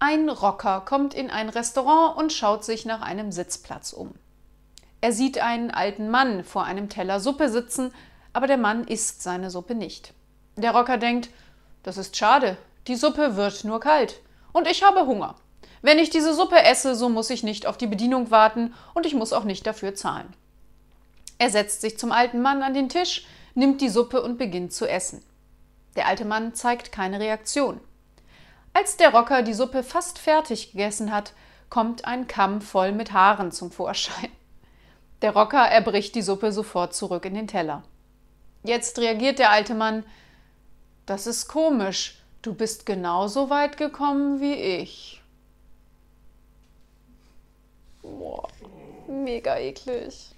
Ein Rocker kommt in ein Restaurant und schaut sich nach einem Sitzplatz um. Er sieht einen alten Mann vor einem Teller Suppe sitzen, aber der Mann isst seine Suppe nicht. Der Rocker denkt, das ist schade, die Suppe wird nur kalt und ich habe Hunger. Wenn ich diese Suppe esse, so muss ich nicht auf die Bedienung warten und ich muss auch nicht dafür zahlen. Er setzt sich zum alten Mann an den Tisch, nimmt die Suppe und beginnt zu essen. Der alte Mann zeigt keine Reaktion. Als der Rocker die Suppe fast fertig gegessen hat, kommt ein Kamm voll mit Haaren zum Vorschein. Der Rocker erbricht die Suppe sofort zurück in den Teller. Jetzt reagiert der alte Mann Das ist komisch, du bist genauso weit gekommen wie ich. Boah, mega eklig.